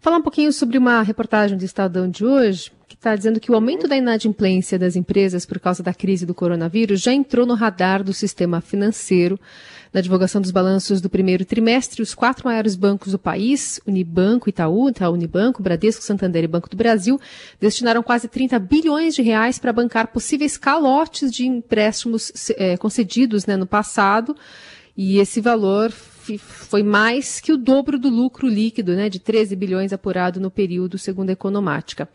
Falar um pouquinho sobre uma reportagem do Estadão de hoje, que está dizendo que o aumento da inadimplência das empresas por causa da crise do coronavírus já entrou no radar do sistema financeiro. Na divulgação dos balanços do primeiro trimestre, os quatro maiores bancos do país, Unibanco, Itaú, Itaú Unibanco, Bradesco, Santander e Banco do Brasil, destinaram quase 30 bilhões de reais para bancar possíveis calotes de empréstimos é, concedidos né, no passado. E esse valor foi mais que o dobro do lucro líquido, né, de 13 bilhões apurado no período, segundo a Economática.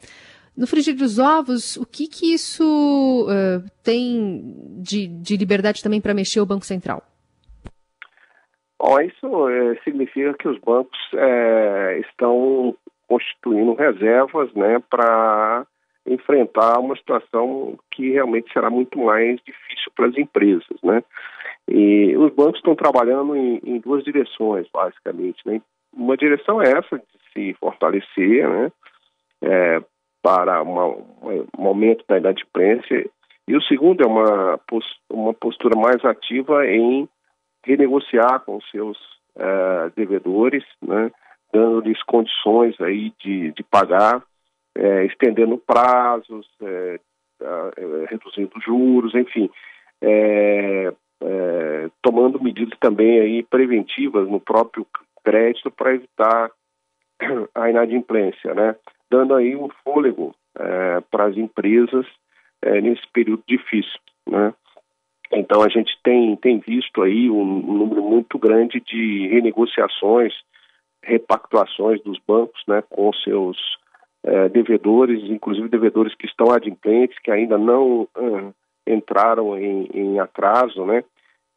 No frigir dos ovos, o que, que isso uh, tem de, de liberdade também para mexer o Banco Central? Bom, isso é, significa que os bancos é, estão constituindo reservas né, para enfrentar uma situação que realmente será muito mais difícil para as empresas. Né? E os bancos estão trabalhando em, em duas direções, basicamente. Né? Uma direção é essa, de se fortalecer né, é, para uma, um aumento da inadimplência, e o segundo é uma, uma postura mais ativa em renegociar com seus uh, devedores, né, dando-lhes condições aí de, de pagar, é, estendendo prazos, é, reduzindo juros, enfim, tomando medidas também aí preventivas no próprio crédito para evitar a inadimplência, né, dando aí um fôlego para as empresas nesse período difícil, né. Então a gente tem, tem visto aí um, um número muito grande de renegociações, repactuações dos bancos né, com seus eh, devedores, inclusive devedores que estão adimplentes, que ainda não uh, entraram em, em, atraso, né,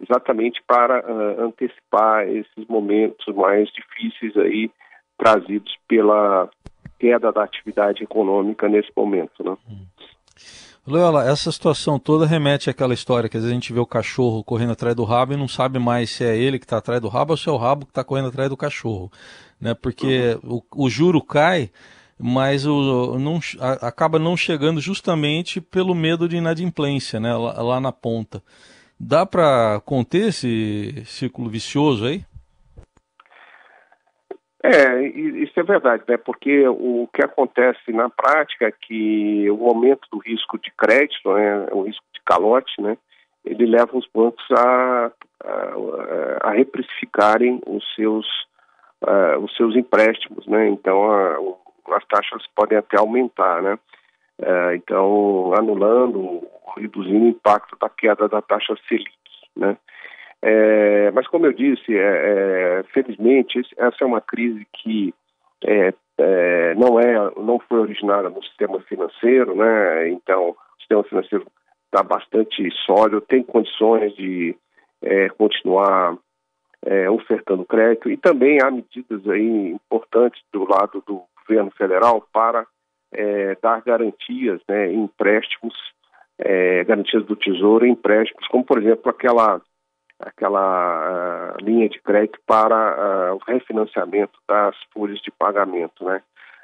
exatamente para uh, antecipar esses momentos mais difíceis aí trazidos pela queda da atividade econômica nesse momento. Né. Hum. Loyola, essa situação toda remete àquela história que às vezes a gente vê o cachorro correndo atrás do rabo e não sabe mais se é ele que está atrás do rabo ou se é o rabo que está correndo atrás do cachorro. Né? Porque uhum. o, o, juro cai, mas o, não, a, acaba não chegando justamente pelo medo de inadimplência né? lá, lá na ponta. Dá para conter esse círculo vicioso aí? É, isso é verdade, né? Porque o que acontece na prática é que o aumento do risco de crédito, né, o risco de calote, né, ele leva os bancos a, a, a reprecificarem os seus, uh, os seus empréstimos, né? Então, a, as taxas podem até aumentar, né? Uh, então, anulando, reduzindo o impacto da queda da taxa Selic, né? É, mas como eu disse, é, é, felizmente essa é uma crise que é, é, não é, não foi originada no sistema financeiro, né? Então o sistema financeiro está bastante sólido, tem condições de é, continuar ofertando crédito e também há medidas aí importantes do lado do governo federal para dar garantias, né, em empréstimos, garantias do tesouro em empréstimos, como por exemplo aquela aquela uh, linha de crédito para uh, o refinanciamento das folhas de pagamento, né?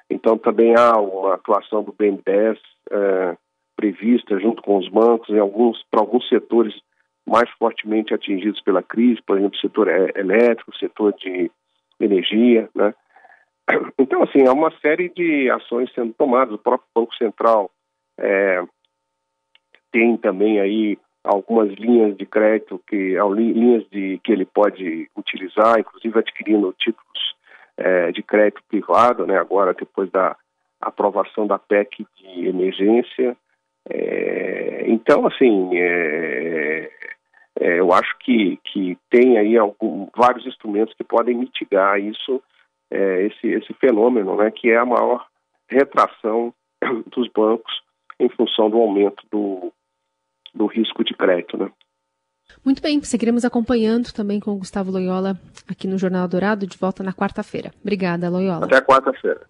Então também há uma atuação do BNDES uh, prevista junto com os bancos em alguns para alguns setores mais fortemente atingidos pela crise, por exemplo, o setor elétrico, o setor de energia, né? Então assim há uma série de ações sendo tomadas. O próprio Banco Central é, tem também aí algumas linhas de crédito que linhas de que ele pode utilizar, inclusive adquirindo títulos é, de crédito privado, né? Agora depois da aprovação da PEC de emergência, é, então assim é, é, eu acho que que tem aí algum, vários instrumentos que podem mitigar isso é, esse esse fenômeno, né? Que é a maior retração dos bancos em função do aumento do do risco de crédito. Né? Muito bem, seguiremos acompanhando também com o Gustavo Loyola aqui no Jornal Dourado, de volta na quarta-feira. Obrigada, Loyola. Até quarta-feira.